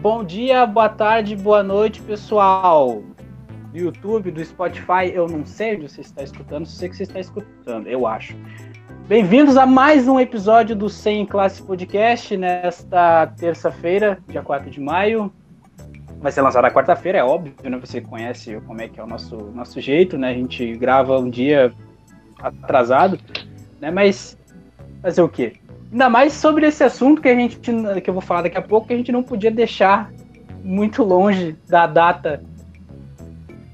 bom dia, boa tarde, boa noite, pessoal. Do YouTube, do Spotify, eu não sei onde você está escutando, sei que você está escutando, eu acho. Bem-vindos a mais um episódio do 100 Classe Podcast, nesta terça-feira, dia 4 de maio. Vai ser lançado na quarta-feira, é óbvio, né? Você conhece como é que é o nosso, nosso jeito, né? A gente grava um dia atrasado, né? Mas fazer o quê? Ainda mais sobre esse assunto que a gente que eu vou falar daqui a pouco, que a gente não podia deixar muito longe da data,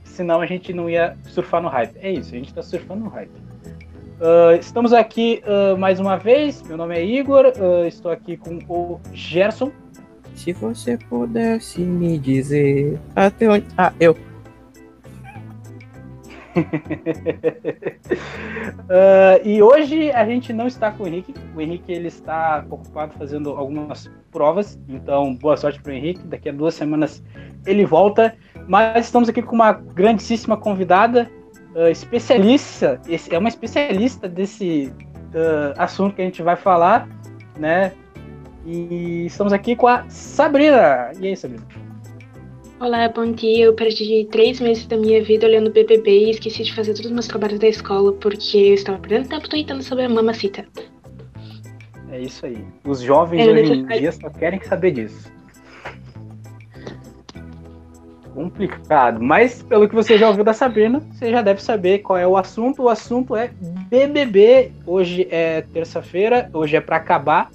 senão a gente não ia surfar no hype. É isso, a gente está surfando no hype. Uh, estamos aqui uh, mais uma vez. Meu nome é Igor, uh, estou aqui com o Gerson. Se você pudesse me dizer até onde. Ah, eu. Uh, e hoje a gente não está com o Henrique. O Henrique ele está ocupado fazendo algumas provas. Então, boa sorte para o Henrique. Daqui a duas semanas ele volta. Mas estamos aqui com uma grandíssima convidada, uh, especialista. É uma especialista desse uh, assunto que a gente vai falar, né? E estamos aqui com a Sabrina. E aí, Sabrina? Olá, bom dia. Eu perdi três meses da minha vida olhando BBB e esqueci de fazer todos os meus trabalhos da escola porque eu estava perdendo tempo tweetando sobre a mamacita. É isso aí. Os jovens é, hoje em dia só querem saber disso. Complicado. Mas, pelo que você já ouviu da Sabrina, você já deve saber qual é o assunto. O assunto é BBB. Hoje é terça-feira, hoje é para acabar.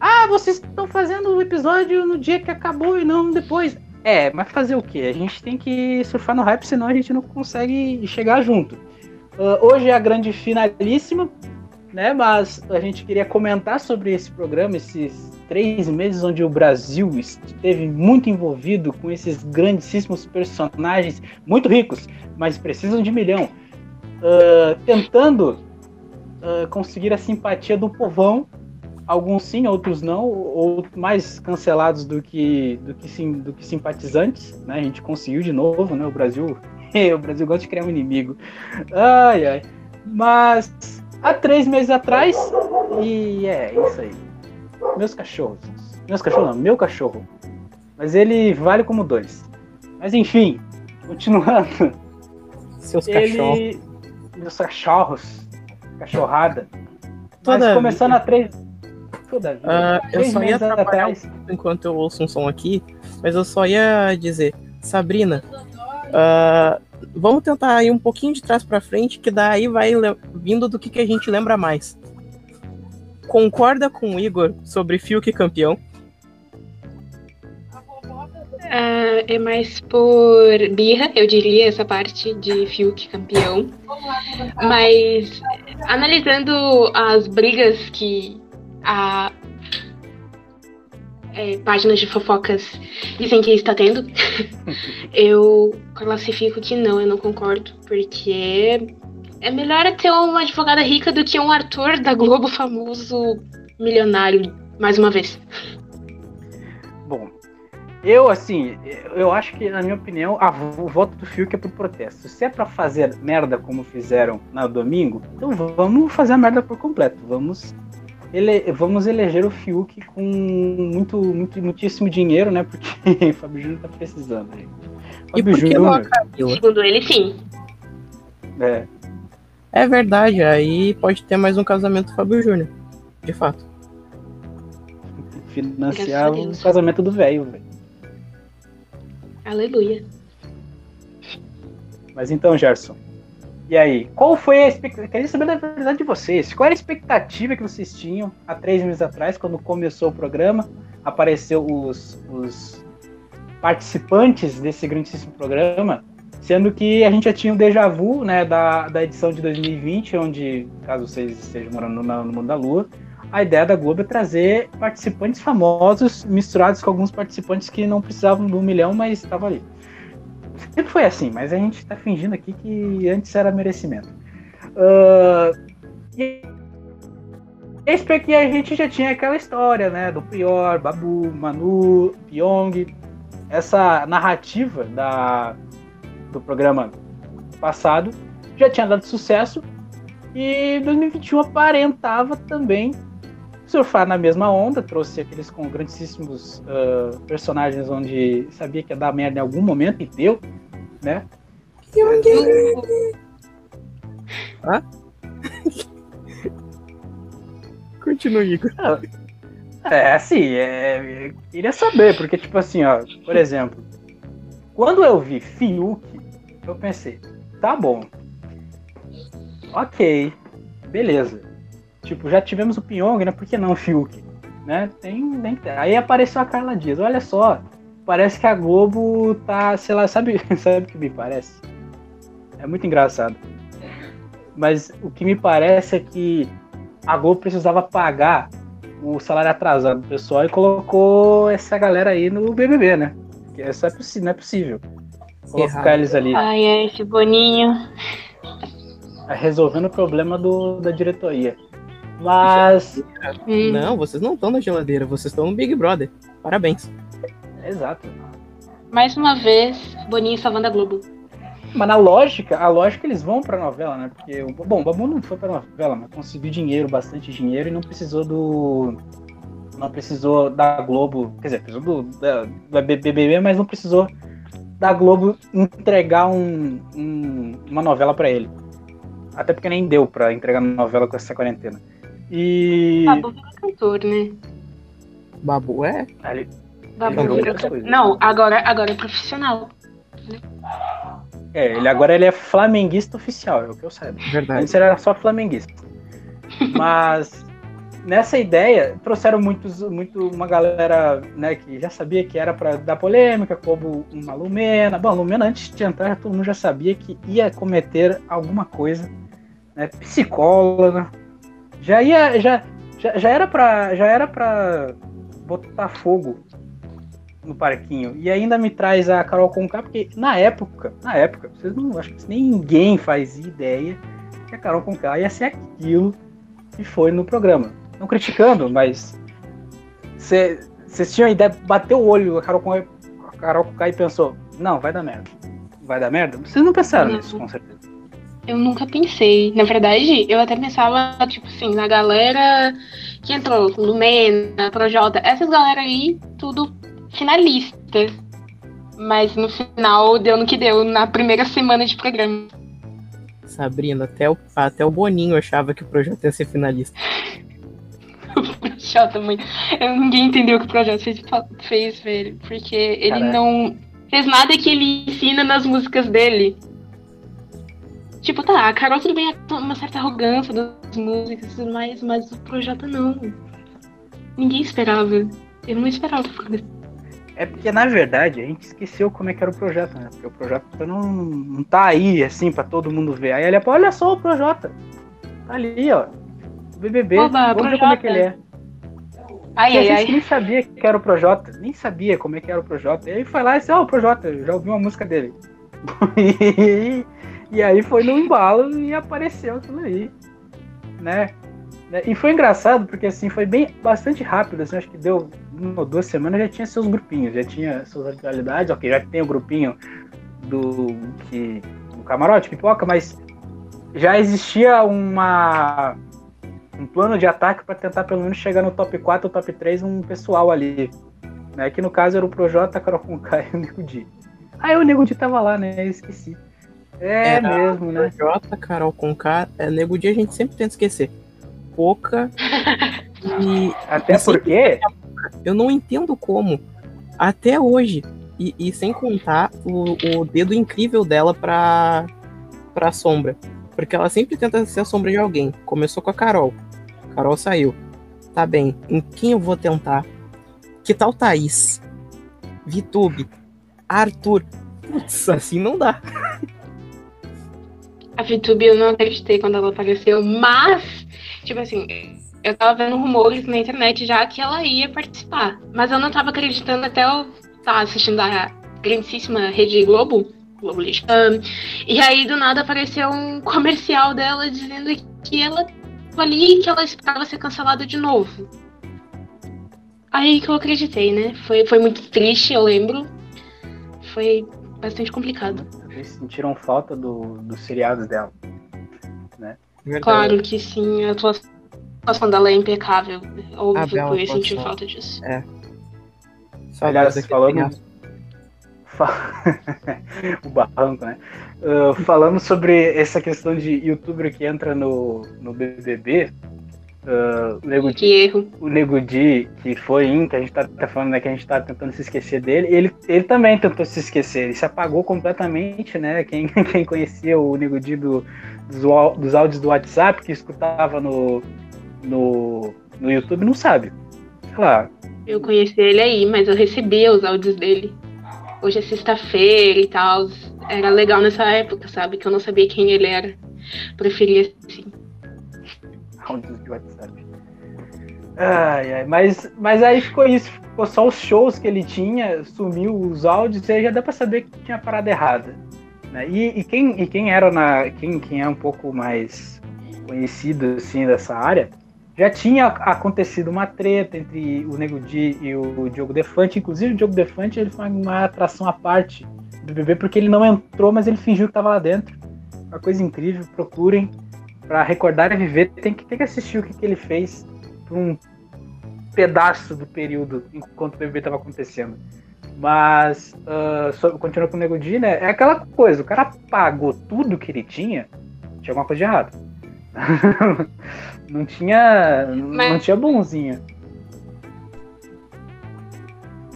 Ah, vocês estão fazendo o episódio no dia que acabou e não depois. É, mas fazer o quê? A gente tem que surfar no hype, senão a gente não consegue chegar junto. Uh, hoje é a grande finalíssima, né? Mas a gente queria comentar sobre esse programa, esses três meses onde o Brasil esteve muito envolvido com esses grandíssimos personagens, muito ricos, mas precisam de milhão, uh, tentando uh, conseguir a simpatia do povão alguns sim, outros não, ou mais cancelados do que do que, sim, do que simpatizantes, né? A gente conseguiu de novo, né? O Brasil, o Brasil gosta de criar um inimigo. Ai, ai. Mas há três meses atrás, e é isso aí. Meus cachorros. Meus cachorros não, meu cachorro. Mas ele vale como dois. Mas enfim, continuando. Seus ele... cachorros. Meus cachorros. Cachorrada. Toda Mas começando a três Uh, eu só ia trabalhar enquanto eu ouço um som aqui, mas eu só ia dizer, Sabrina, uh, vamos tentar ir um pouquinho de trás para frente, que daí vai vindo do que, que a gente lembra mais. Concorda com o Igor sobre Fiuk campeão? Uh, é mais por birra, eu diria, essa parte de Fiuk campeão. Mas analisando as brigas que a é, páginas de fofocas dizem que está tendo, eu classifico que não, eu não concordo, porque é melhor ter uma advogada rica do que um ator da Globo famoso milionário, mais uma vez. Bom, eu, assim, eu acho que, na minha opinião, a, o voto do Fiuk é por protesto. Se é para fazer merda como fizeram no domingo, então vamos fazer a merda por completo. Vamos ele, vamos eleger o Fiuk com muito, muito, muitíssimo dinheiro, né? Porque o Fábio Júnior tá precisando. E por que? Segundo ele, sim. É. É verdade, aí pode ter mais um casamento do Fábio Júnior. De fato. Financiar o casamento do velho, velho. Aleluia. Mas então, Gerson, e aí, qual foi a expectativa? Queria saber da verdade de vocês. Qual era a expectativa que vocês tinham há três meses atrás, quando começou o programa? Apareceu os, os participantes desse grandíssimo programa, sendo que a gente já tinha o déjà vu né, da, da edição de 2020, onde, caso vocês estejam morando no, no mundo da lua, a ideia da Globo é trazer participantes famosos misturados com alguns participantes que não precisavam do um milhão, mas estavam ali. Sempre foi assim, mas a gente tá fingindo aqui que antes era merecimento. Uh, e aqui a gente já tinha aquela história, né? Do Prior, Babu, Manu, Pyong. Essa narrativa da, do programa passado já tinha dado sucesso. E 2021 aparentava também surfar na mesma onda, trouxe aqueles com grandíssimos uh, personagens onde sabia que ia dar merda em algum momento e deu, né? Hã? Continue, Igor. É, assim, é, eu queria saber, porque, tipo assim, ó, por exemplo, quando eu vi Fiuk, eu pensei, tá bom, ok, beleza. Tipo, já tivemos o Pyong, né? Por que não o Fiuk? Né? Tem, tem, aí apareceu a Carla Dias. Olha só, parece que a Globo tá, sei lá, sabe, sabe o que me parece? É muito engraçado. Mas o que me parece é que a Globo precisava pagar o salário atrasado do pessoal e colocou essa galera aí no BBB, né? Porque isso é possível, não é possível. Colocar eles ali. Ai, ai, esse boninho. Resolvendo o problema do, da diretoria. Mas. Hum. Não, vocês não estão na geladeira, vocês estão no Big Brother. Parabéns. Exato. Mais uma vez, Boninho salvando a Globo. Mas na lógica, a lógica eles vão pra novela, né? Porque, bom, o Babu não foi pra novela, mas conseguiu dinheiro, bastante dinheiro, e não precisou do. Não precisou da Globo. Quer dizer, precisou do, da, da BBB, mas não precisou da Globo entregar um, um, uma novela para ele. Até porque nem deu para entregar novela com essa quarentena. E. Babu virou cantor, né? Babu é? Ali... Babu. Não, agora, agora é profissional. É, ele agora ele é flamenguista oficial, é o que eu saiba. Verdade. Antes ele era só flamenguista. Mas nessa ideia trouxeram muitos, muito uma galera, né, que já sabia que era para dar polêmica, como uma Lumena. Bom, a Lumena antes de entrar, todo mundo já sabia que ia cometer alguma coisa, né, psicóloga, já ia, já, já, já era para, já era para botar fogo no parquinho. E ainda me traz a Carol Conká, porque na época, na época, vocês não, acho que ninguém faz ideia que a Carol Conká ia ser aquilo que foi no programa. Não criticando, mas vocês tinham a ideia, bateu o olho a Carol Conká, a Carol Conká e pensou, não, vai dar merda. Vai dar merda? Vocês não pensaram nisso, com certeza. Eu nunca pensei. Na verdade, eu até pensava, tipo assim, na galera que entrou, Lumena, Projota, essas galera aí, tudo finalista. Mas no final deu no que deu, na primeira semana de programa. Sabrina, até o, até o Boninho achava que o projeto ia ser finalista. o Projota, mãe. Ninguém entendeu o que o projeto fez, fez velho. Porque ele Caraca. não fez nada que ele ensina nas músicas dele. Tipo, tá, a Carol tudo bem, uma certa arrogância das músicas e tudo mais, mas o Projota não. Ninguém esperava. Eu não esperava. É porque, na verdade, a gente esqueceu como é que era o projeto, né? Porque o projeto não, não tá aí, assim, pra todo mundo ver. Aí ele olha só o projeto. Tá ali, ó. BBB, Oba, vamos ver como é que ele é. Ai, ai, ai. nem sabia que era o Projota, nem sabia como é que era o Projota. E aí foi lá e disse, ó, oh, o Projota, já ouvi uma música dele. e, e aí foi no embalo e apareceu tudo aí, né? E foi engraçado porque assim foi bem bastante rápido, assim, acho que deu uma ou duas semanas já tinha seus grupinhos, já tinha suas atualidades, ok, já tem o grupinho do que do camarote, pipoca, mas já existia uma um plano de ataque para tentar pelo menos chegar no top 4 ou top 3 um pessoal ali. Né? Que no caso era o Projota, Carol e o Nego Di. Aí o Nego Di tava lá, né? Eu esqueci. É Era mesmo, né? J, Carol com K, é, Nego Dia a gente sempre tenta esquecer. Pouca. e. Até porque. Eu não entendo como. Até hoje. E, e sem contar o, o, dedo incrível dela pra, pra sombra. Porque ela sempre tenta ser a sombra de alguém. Começou com a Carol. Carol saiu. Tá bem. Em quem eu vou tentar? Que tal Thaís? Vitube? Arthur? Putz, assim não dá. A VTube eu não acreditei quando ela apareceu, mas, tipo assim, eu tava vendo rumores na internet já que ela ia participar. Mas eu não tava acreditando até eu estar tá assistindo a grandíssima Rede Globo, Globo Lixo. Um, e aí, do nada, apareceu um comercial dela dizendo que ela ali que ela esperava ser cancelada de novo. Aí que eu acreditei, né? Foi, foi muito triste, eu lembro. Foi bastante complicado. Eles sentiram falta do, dos seriados dela, né? Claro que sim, a atuação dela é impecável. Óbvio que eu ia sentir falta disso. É. Aliás, falando. o barranco, né? Uh, falando sobre essa questão de youtuber que entra no, no BBB, Uh, o Nego que erro. O Nego Di, que foi in, que a gente tá, tá, falando né, que a gente tá tentando se esquecer dele, ele, ele também tentou se esquecer, ele se apagou completamente, né? Quem, quem conhecia o Nego Di do, dos, dos áudios do WhatsApp, que escutava no, no, no YouTube, não sabe. Claro. Eu conheci ele aí, mas eu recebia os áudios dele. Hoje é sexta-feira e tal. Era legal nessa época, sabe? Que eu não sabia quem ele era. Preferia assim áudios de WhatsApp. Ai, ai, mas, mas aí ficou isso, ficou só os shows que ele tinha, sumiu os áudios, e aí já dá pra saber que tinha parada errada. Né? E, e, quem, e quem era na. Quem, quem é um pouco mais conhecido assim dessa área, já tinha acontecido uma treta entre o Nego Di e o Diogo Defante. Inclusive, o Diogo Defante ele foi uma atração à parte do BBB, porque ele não entrou, mas ele fingiu que estava lá dentro. Uma coisa incrível, procurem para recordar e viver, tem que, tem que assistir o que, que ele fez por um pedaço do período enquanto o BBB estava acontecendo. Mas, uh, sobre, continuando com o Nego Di, né? É aquela coisa, o cara pagou tudo que ele tinha, tinha alguma coisa de errado. não tinha. Mas... Não tinha bonzinho.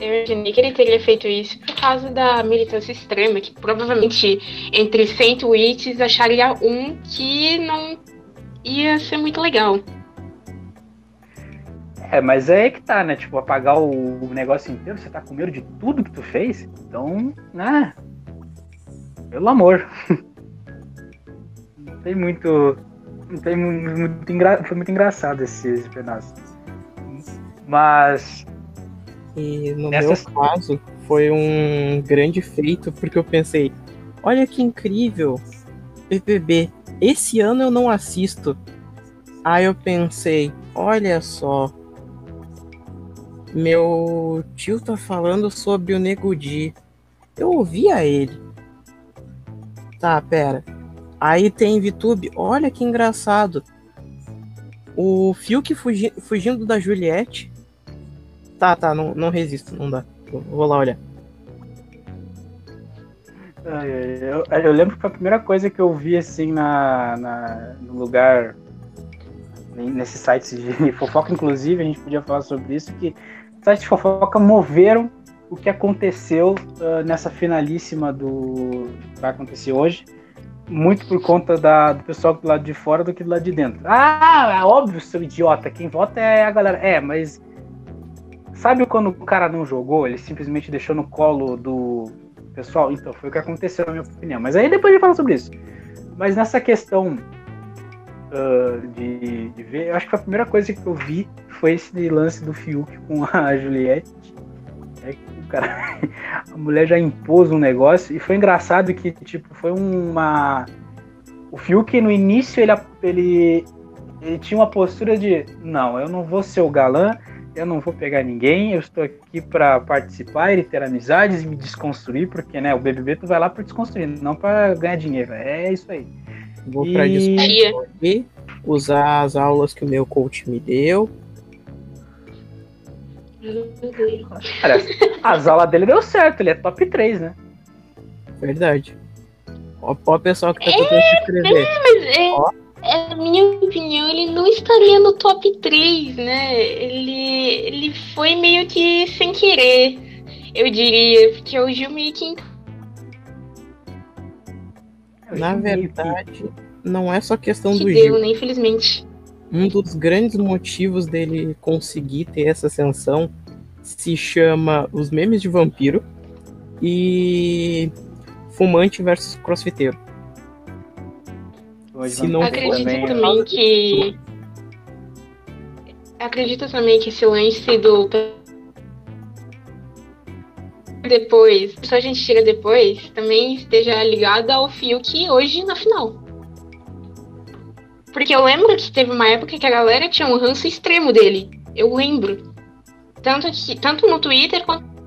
Eu imaginei que ele teria feito isso por causa da militância extrema, que provavelmente entre 100 tweets acharia um que não ia ser muito legal. É, mas é aí que tá, né? Tipo, apagar o negócio inteiro, você tá com medo de tudo que tu fez? Então, né? Pelo amor. Não tem muito. Não tem muito. Engra... Foi muito engraçado esse, esse pedaço. Mas e no meu caso, foi um grande feito, porque eu pensei, olha que incrível, BBB, esse ano eu não assisto. Aí eu pensei, olha só, meu tio tá falando sobre o Nego Di. Eu ouvia ele. Tá, pera. Aí tem VTube, olha que engraçado. O Fiuk fugi fugindo da Juliette Tá, tá, não, não resisto, não dá. Vou lá olhar. Eu, eu, lembro que a primeira coisa que eu vi assim na, na, no lugar, nesses sites de fofoca, inclusive, a gente podia falar sobre isso, que sites de fofoca moveram o que aconteceu uh, nessa finalíssima do que vai acontecer hoje, muito por conta da, do pessoal do lado de fora do que do lado de dentro. Ah, é óbvio, seu idiota, quem vota é a galera. É, mas Sabe quando o cara não jogou, ele simplesmente deixou no colo do pessoal? Então, foi o que aconteceu, na minha opinião. Mas aí depois a gente fala sobre isso. Mas nessa questão uh, de, de, ver, eu acho que a primeira coisa que eu vi foi esse lance do Fiuk com a Juliette. É que o cara, a mulher já impôs um negócio e foi engraçado que, tipo, foi uma. O Fiuk no início ele, ele, ele tinha uma postura de não, eu não vou ser o galã, eu não vou pegar ninguém, eu estou aqui para participar e ter amizades e me desconstruir, porque né, o BBB tu vai lá para desconstruir, não para ganhar dinheiro. É isso aí. Vou e... para desconstruir, usar as aulas que o meu coach me deu. Olha, as aulas dele deu certo, ele é top 3, né? Verdade. Ó, ó pessoal que tá tentando se inscrever. É, mas é... Ó é, na minha opinião, ele não estaria no top 3, né? Ele, ele foi meio que sem querer, eu diria, porque o Gil meio que. Na verdade, não é só questão que do deu, Gil. Né, infelizmente. Um dos grandes motivos dele conseguir ter essa ascensão se chama os memes de vampiro e fumante versus crossfiteiro. Se não Acredito também, também que. Acredito também que esse lance do. Depois, só a gente chega depois, também esteja ligado ao Fiuk hoje na final. Porque eu lembro que teve uma época que a galera tinha um ranço extremo dele. Eu lembro. Tanto, que, tanto no Twitter quanto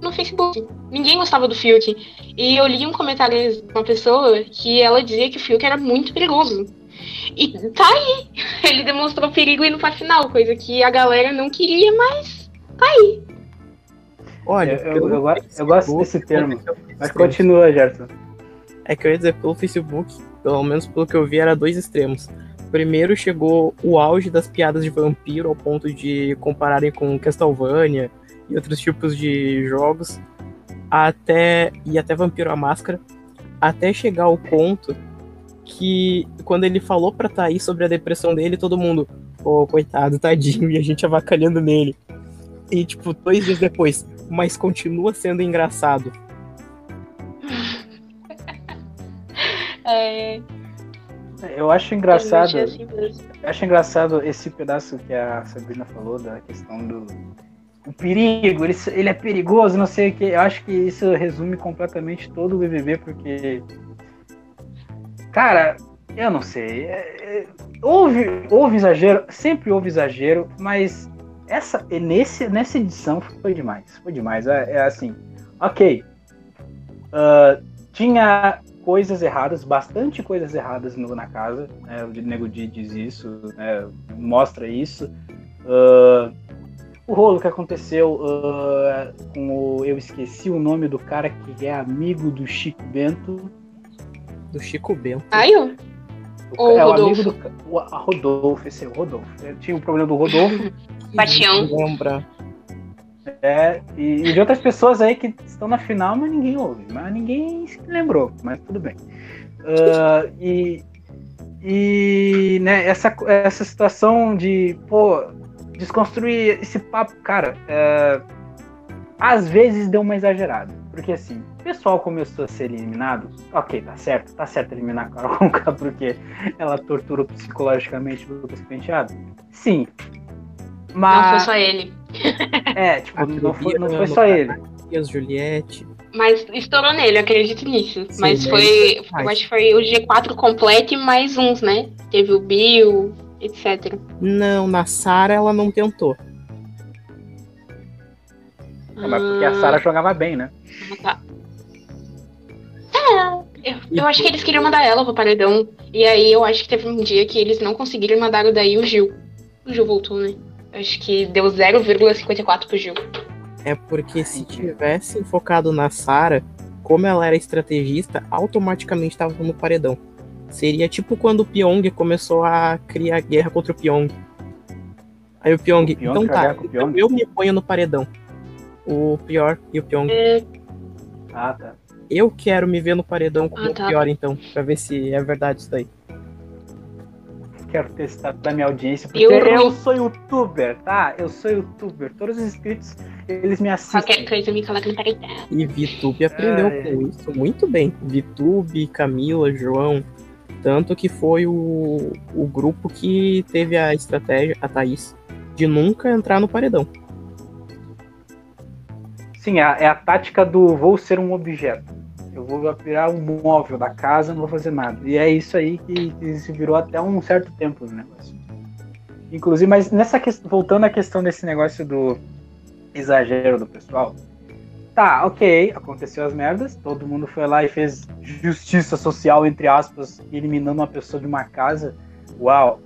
no Facebook. Ninguém gostava do Fiuk. E eu li um comentário de uma pessoa que ela dizia que o Fiuk era muito perigoso. E tá aí. Ele demonstrou perigo indo pra final, coisa que a galera não queria, mas tá aí. Olha, eu, eu, eu, eu gosto desse termo. Mas continua, Gerson. É que eu ia dizer, pelo Facebook, pelo menos pelo que eu vi, era dois extremos. Primeiro chegou o auge das piadas de vampiro, ao ponto de compararem com Castlevania e outros tipos de jogos, até e até Vampiro a Máscara, até chegar ao ponto que quando ele falou pra Thaís sobre a depressão dele, todo mundo, pô, oh, coitado, tadinho, e a gente avacalhando nele. E tipo, dois dias depois, mas continua sendo engraçado. É... Eu acho engraçado. Eu assim acho engraçado esse pedaço que a Sabrina falou da questão do o perigo, ele, ele é perigoso, não sei o que. Eu acho que isso resume completamente todo o BBB, porque. Cara, eu não sei. É, é, houve, houve exagero, sempre houve exagero, mas essa, nesse, nessa edição foi demais. Foi demais. É, é assim, ok. Uh, tinha coisas erradas, bastante coisas erradas no, na casa. Né? O Nego Di diz isso, né? mostra isso. Uh, o rolo que aconteceu uh, com o. Eu esqueci o nome do cara que é amigo do Chico Bento. Do Chico Bento. Ai, eu. O, é, o amigo do. O, a Rodolfo, esse é o Rodolfo. Eu tinha o um problema do Rodolfo. Bastião. Lembra. É, e, e, de outras pessoas aí que estão na final, mas ninguém ouve. Mas ninguém se lembrou, mas tudo bem. Uh, e e né, essa, essa situação de, pô, desconstruir esse papo, cara, é, às vezes deu uma exagerada. Porque assim, o pessoal começou a ser eliminado. Ok, tá certo, tá certo eliminar a Carol Conká porque ela torturou psicologicamente o Lucas Penteado. Sim. Mas... Não foi só ele. É, tipo, não foi, não foi só ele. As Juliette. Mas estourou nele, acredito nisso. Sim, mas foi. Eu acho que foi o G4 completo e mais uns, né? Teve o Bill, etc. Não, na Sara ela não tentou. Ah, mas porque a Sara jogava bem, né? Tá. É, eu, eu acho que eles queriam mandar ela pro paredão. E aí eu acho que teve um dia que eles não conseguiram mandar daí o Gil. O Gil voltou, né? Acho que deu 0,54 pro Gil. É porque se tivessem focado na Sara, como ela era estrategista, automaticamente estava no paredão. Seria tipo quando o Pyong começou a criar guerra contra o Pyong. Aí o Pyong, o Pyong então tá, então eu me ponho no paredão. O pior e o Pyong. É... Ah, tá. Eu quero me ver no paredão com ah, tá. o pior, então, pra ver se é verdade isso daí. Quero testar da minha audiência, porque eu, eu sou youtuber, tá? Eu sou youtuber. Todos os inscritos, eles me assistem. Qualquer coisa me coloca no paredão. E VTube aprendeu é... com isso muito bem. VTube, Camila, João, tanto que foi o, o grupo que teve a estratégia, a Thaís, de nunca entrar no paredão. Sim, é, é a tática do vou ser um objeto. Eu vou virar um móvel da casa, não vou fazer nada. E é isso aí que, que se virou até um certo tempo o negócio. Inclusive, mas nessa questão, voltando à questão desse negócio do exagero do pessoal, Tá, ok, aconteceu as merdas, todo mundo foi lá e fez justiça social, entre aspas, eliminando uma pessoa de uma casa. Uau,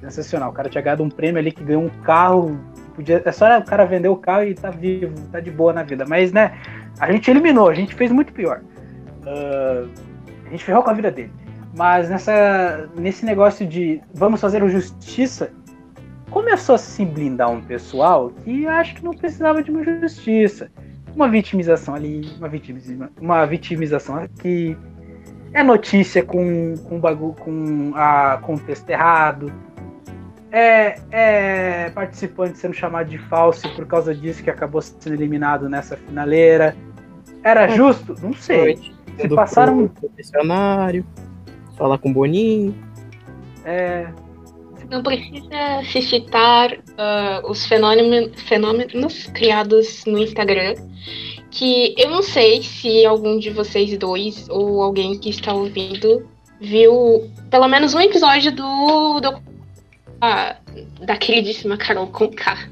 sensacional. O cara tinha ganhado um prêmio ali que ganhou um carro. Podia, é só o cara vender o carro e tá vivo, tá de boa na vida. Mas, né, a gente eliminou, a gente fez muito pior. Uh, a gente ferrou com a vida dele. Mas nessa, nesse negócio de vamos fazer justiça, começou a se blindar um pessoal que acho que não precisava de uma justiça uma vitimização ali, uma, vitimização, uma vitimização aqui, é notícia com, com, bagulho, com a contexto errado, é, é participante sendo chamado de falso por causa disso que acabou sendo eliminado nessa finaleira. Era é. justo? Não sei. Se passaram. Profissionário, falar com o Boninho. É, não precisa se citar uh, os fenômenos, fenômenos criados no Instagram, que eu não sei se algum de vocês dois ou alguém que está ouvindo viu pelo menos um episódio do, do ah, da queridíssima Carol Conká.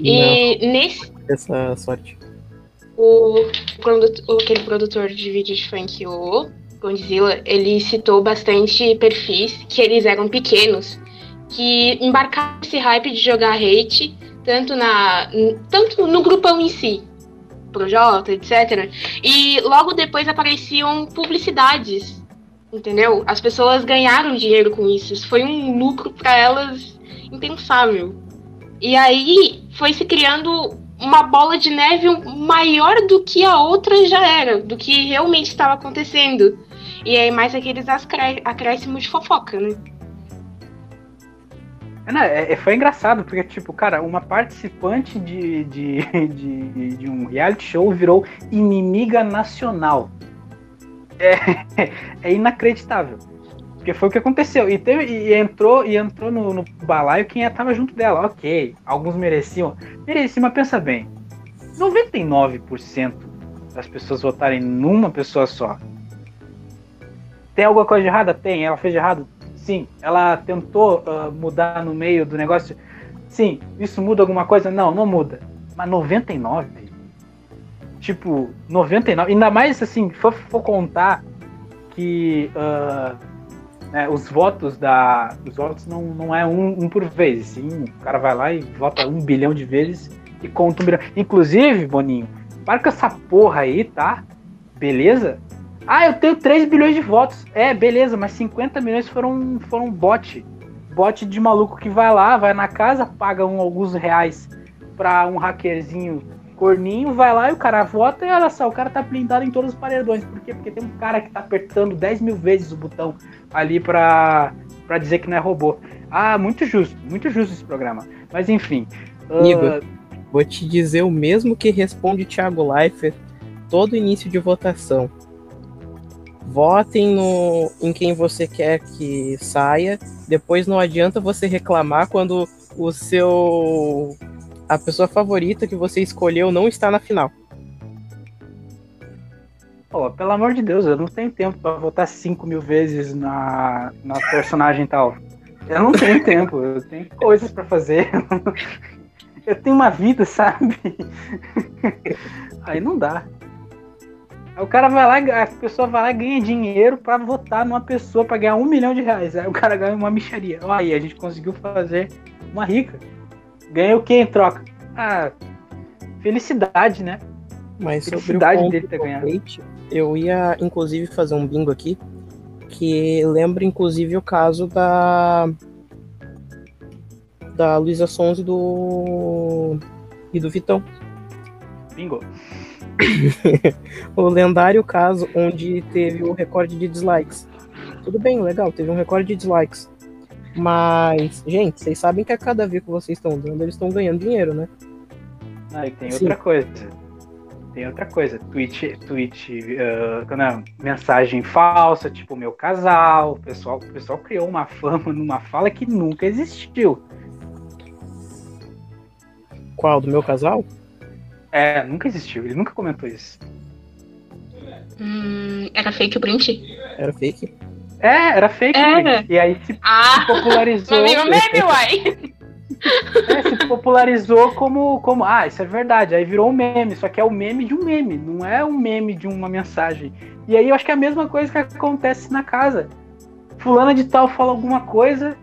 E não, nesse essa sorte. O, o, aquele produtor de vídeo de funk, o Godzilla, ele citou bastante perfis que eles eram pequenos, que embarcaram esse hype de jogar hate, tanto, na, tanto no grupão em si, Projota, etc. E logo depois apareciam publicidades, entendeu? As pessoas ganharam dinheiro com isso. Isso foi um lucro para elas impensável. E aí foi se criando uma bola de neve maior do que a outra já era, do que realmente estava acontecendo. E aí mais aqueles acréscimos de fofoca, né? Não, é, é, foi engraçado, porque, tipo, cara, uma participante de, de, de, de um reality show virou inimiga nacional. É, é inacreditável. Porque foi o que aconteceu. E, teve, e entrou e entrou no, no balaio quem estava junto dela. Ok, alguns mereciam. Mereciam, mas pensa bem. 99% das pessoas votarem numa pessoa só. Tem alguma coisa de errada? Tem. Ela fez de errado? Sim. Ela tentou uh, mudar no meio do negócio? Sim. Isso muda alguma coisa? Não, não muda. Mas 99? Tipo, 99. Ainda mais assim, for, for contar que. Uh, né, os votos da. Os votos não, não é um, um, por vez, sim. O cara vai lá e vota um bilhão de vezes e conta um bilhão. Inclusive, Boninho, com essa porra aí, tá? Beleza? Ah, eu tenho 3 bilhões de votos. É, beleza, mas 50 milhões foram, foram bot. Bot de maluco que vai lá, vai na casa, paga um, alguns reais pra um hackerzinho corninho, vai lá e o cara vota e olha só, o cara tá blindado em todos os paredões. Por quê? Porque tem um cara que tá apertando 10 mil vezes o botão ali pra, pra dizer que não é robô. Ah, muito justo, muito justo esse programa. Mas enfim. Igor, uh... vou te dizer o mesmo que responde Thiago Leifert todo início de votação. Votem no, em quem você quer que saia. Depois não adianta você reclamar quando o seu a pessoa favorita que você escolheu não está na final. Pô, pelo amor de Deus, eu não tenho tempo para votar 5 mil vezes na, na personagem tal. Eu não tenho tempo, eu tenho coisas para fazer. Eu tenho uma vida, sabe? Aí não dá. O cara vai lá, a pessoa vai lá e ganha dinheiro para votar numa pessoa para ganhar um milhão de reais. Aí o cara ganha uma micharia. Olha aí, a gente conseguiu fazer uma rica. Ganha o que em troca? Ah, felicidade, né? Mas felicidade sobre o dele ter ganhado. Eu ia, inclusive, fazer um bingo aqui que lembra, inclusive, o caso da da Luísa Sons e do e do Vitão. Bingo. o lendário caso onde teve o recorde de dislikes. Tudo bem, legal, teve um recorde de dislikes. Mas, gente, vocês sabem que a cada vez que vocês estão dando, eles estão ganhando dinheiro, né? Ah, e tem Sim. outra coisa. Tem outra coisa. Tweet, tweet uh, não, mensagem falsa, tipo meu casal. O pessoal, o pessoal criou uma fama numa fala que nunca existiu. Qual? Do meu casal? É, nunca existiu. Ele nunca comentou isso. Hum, era fake o print? Era fake? É, era fake. Era. E aí se, ah, se popularizou. Meu meme, uai. É, se popularizou como, como. Ah, isso é verdade. Aí virou um meme, só que é o meme de um meme, não é um meme de uma mensagem. E aí eu acho que é a mesma coisa que acontece na casa. Fulana de tal fala alguma coisa,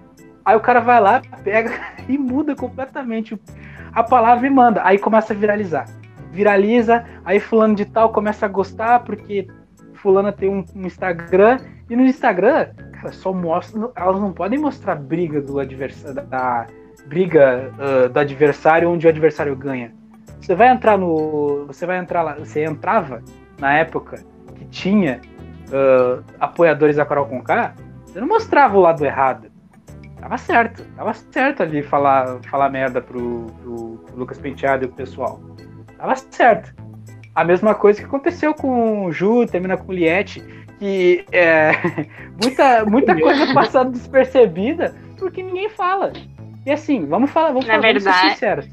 aí o cara vai lá, pega e muda completamente a palavra e manda. Aí começa a viralizar. Viraliza, aí fulano de tal começa a gostar porque fulana tem um, um Instagram e no Instagram, cara, só mostra. Elas não podem mostrar briga do adversário. Da, briga uh, do adversário onde o adversário ganha. Você vai entrar no. Você vai entrar lá. Você entrava na época que tinha uh, apoiadores da Carol Conká, você não mostrava o lado errado. Tava certo. Tava certo ali falar, falar merda pro, pro, pro Lucas Penteado e o pessoal. Tava certo. A mesma coisa que aconteceu com o Ju, termina com o Liette que é, muita, muita coisa passada despercebida porque ninguém fala. E assim, vamos falar, vamos, falar, vamos ser sinceros.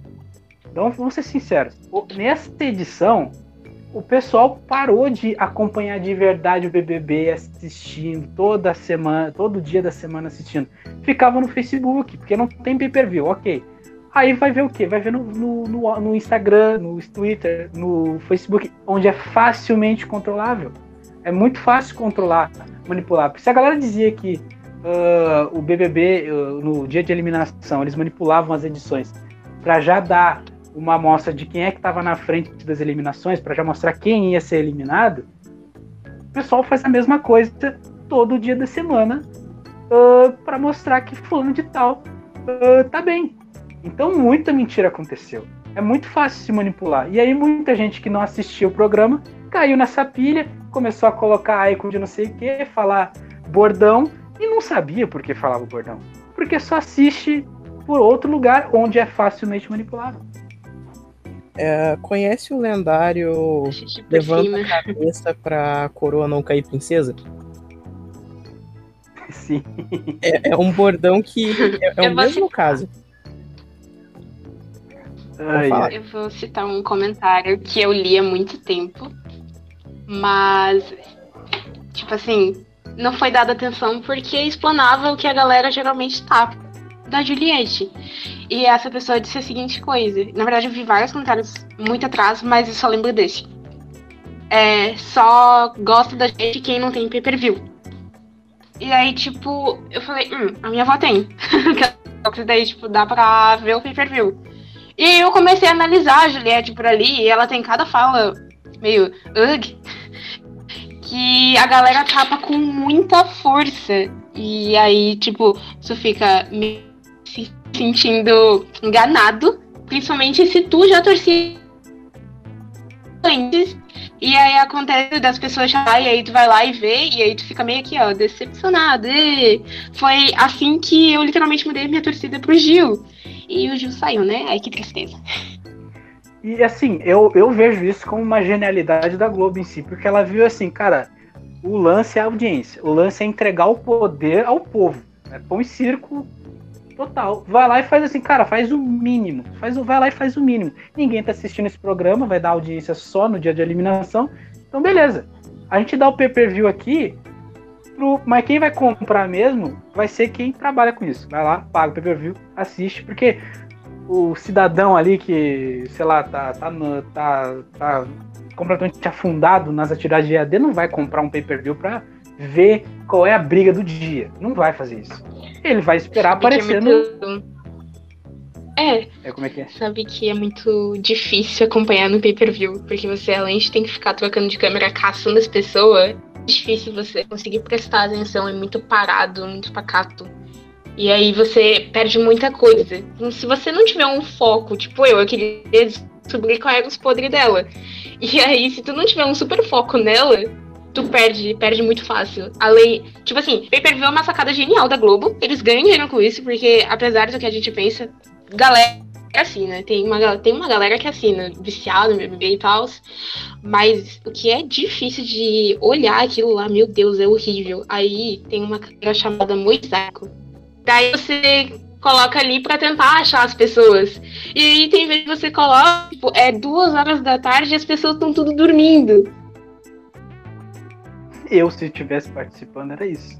Então, vamos ser sinceros. Nessa edição, o pessoal parou de acompanhar de verdade o BBB assistindo toda semana, todo dia da semana assistindo. Ficava no Facebook, porque não tem pay-per-view, ok. Aí vai ver o quê? Vai ver no, no, no, no Instagram, no Twitter, no Facebook, onde é facilmente controlável É muito fácil controlar, manipular. Se a galera dizia que uh, o BBB, uh, no dia de eliminação, eles manipulavam as edições para já dar uma amostra de quem é que estava na frente das eliminações, para já mostrar quem ia ser eliminado, o pessoal faz a mesma coisa todo dia da semana uh, para mostrar que fulano de tal uh, tá bem. Então muita mentira aconteceu. É muito fácil se manipular. E aí muita gente que não assistiu o programa caiu nessa pilha, começou a colocar eco de não sei o que, falar bordão e não sabia por que falava bordão. Porque só assiste por outro lugar onde é facilmente manipulável. É, conhece o lendário Levanta a cabeça pra coroa não cair princesa? Sim. É, é um bordão que é, é o mesmo caso. Eu vou citar um comentário que eu li há muito tempo, mas, tipo assim, não foi dada atenção porque explanava o que a galera geralmente tá da Juliette. E essa pessoa disse a seguinte coisa. Na verdade, eu vi vários comentários muito atrás, mas eu só lembro desse. É, só gosta da gente quem não tem pay-per-view. E aí, tipo, eu falei, hum, a minha avó tem. que daí, tipo, dá pra ver o pay-per-view. E aí eu comecei a analisar a Juliette por ali, e ela tem cada fala meio ugh, que a galera tapa com muita força. E aí, tipo, isso fica me sentindo enganado, principalmente se tu já torcia antes e aí acontece das pessoas chamar, e aí tu vai lá e vê, e aí tu fica meio aqui, ó, decepcionado. E foi assim que eu literalmente mudei minha torcida pro Gil. E o Gil saiu, né? Ai, que tristeza. E assim, eu, eu vejo isso como uma genialidade da Globo em si, porque ela viu assim, cara, o lance é a audiência, o lance é entregar o poder ao povo. Né? Põe circo Total. Vai lá e faz assim, cara, faz o mínimo. Faz vai lá e faz o mínimo. Ninguém tá assistindo esse programa, vai dar audiência só no dia de eliminação. Então, beleza. A gente dá o pay-per-view aqui, pro, mas quem vai comprar mesmo vai ser quem trabalha com isso. Vai lá, paga o pay-per-view, assiste, porque o cidadão ali que, sei lá, tá, tá, no, tá, tá completamente afundado nas atividades de EAD não vai comprar um pay-per-view pra ver qual é a briga do dia. Não vai fazer isso. Ele vai esperar aparecer é muito... no. É. É como é que é? Sabe que é muito difícil acompanhar no pay-per-view, porque você, além de ter que ficar trocando de câmera caçando as pessoas, difícil você conseguir prestar atenção, é muito parado, muito pacato. E aí você perde muita coisa. Então, se você não tiver um foco, tipo eu, eu queria descobrir qual era os podres dela. E aí, se tu não tiver um super foco nela, tu perde, perde muito fácil. Além, tipo assim, pay per view é uma sacada genial da Globo. Eles ganham dinheiro com isso, porque apesar do que a gente pensa, galera assim, né? Tem uma, tem uma galera que assina, viciada no BBB e tal. Mas o que é difícil de olhar aquilo lá, meu Deus, é horrível. Aí tem uma câmera chamada Mosaico. Daí você coloca ali para tentar achar as pessoas. E aí tem vezes que você coloca, tipo, é duas horas da tarde e as pessoas estão tudo dormindo eu, se estivesse participando, era isso.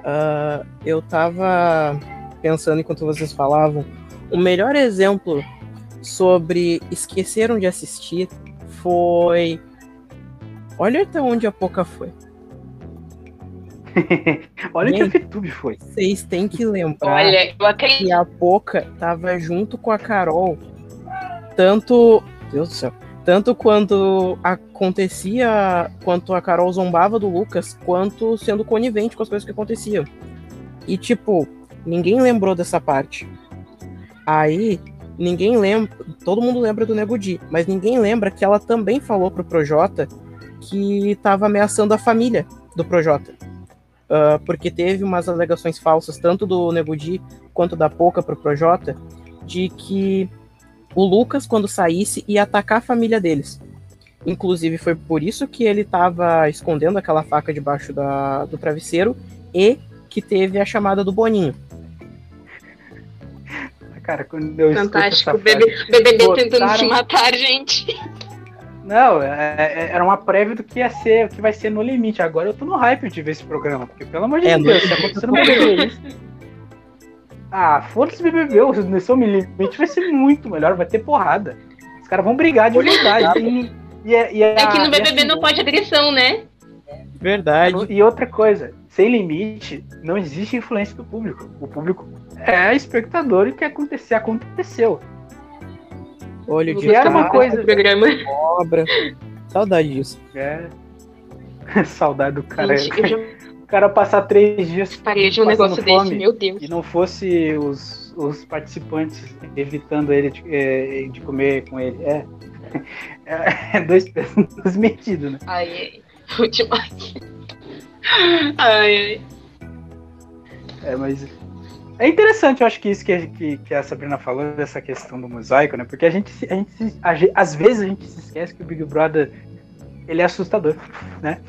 Uh, eu tava pensando enquanto vocês falavam, o melhor exemplo sobre esqueceram de assistir foi. Olha até onde a Poca foi. Olha Gente, que a VTube foi. Vocês têm que lembrar Olha, que a Poca tava junto com a Carol. Tanto. Deus do céu. Tanto quando acontecia, quanto a Carol zombava do Lucas, quanto sendo conivente com as coisas que aconteciam. E, tipo, ninguém lembrou dessa parte. Aí, ninguém lembra. Todo mundo lembra do Nego Di, mas ninguém lembra que ela também falou pro Projota que estava ameaçando a família do Projota. Uh, porque teve umas alegações falsas, tanto do Nego Di quanto da Poca pro Projota, de que o Lucas, quando saísse, ia atacar a família deles. Inclusive, foi por isso que ele estava escondendo aquela faca debaixo da, do travesseiro e que teve a chamada do Boninho. Cara, quando eu Fantástico, bebê, BBB tentando se matar, gente. Não, é, é, era uma prévia do que ia ser, o que vai ser no limite. Agora eu tô no hype de ver esse programa, porque pelo amor de é, Deus, se acontecer no BBB isso. Ah, foda-se BBB, o Nesse Limite vai ser muito melhor, vai ter porrada. Os caras vão brigar de verdade. e, e, é, e é, é que no BBB assim, não pode agressão, né? Verdade. E outra coisa, sem limite, não existe influência do público. O público é espectador e o que acontecer, aconteceu. Olha, que era uma coisa. Programa. Obra. Saudade disso. É. Saudade do cara. Gente, já... O cara passar três dias. Parei de um negócio fome, desse, meu Deus. E não fosse os, os participantes evitando ele de, é, de comer com ele. É. É, dois pesos metidos, né? Ai, ai. Demais. Ai, ai. É, mas. É interessante, eu acho que isso que, que, que, a Sabrina falou, dessa questão do mosaico, né? Porque a gente, a gente a, às vezes a gente se esquece que o Big Brother ele é assustador, né?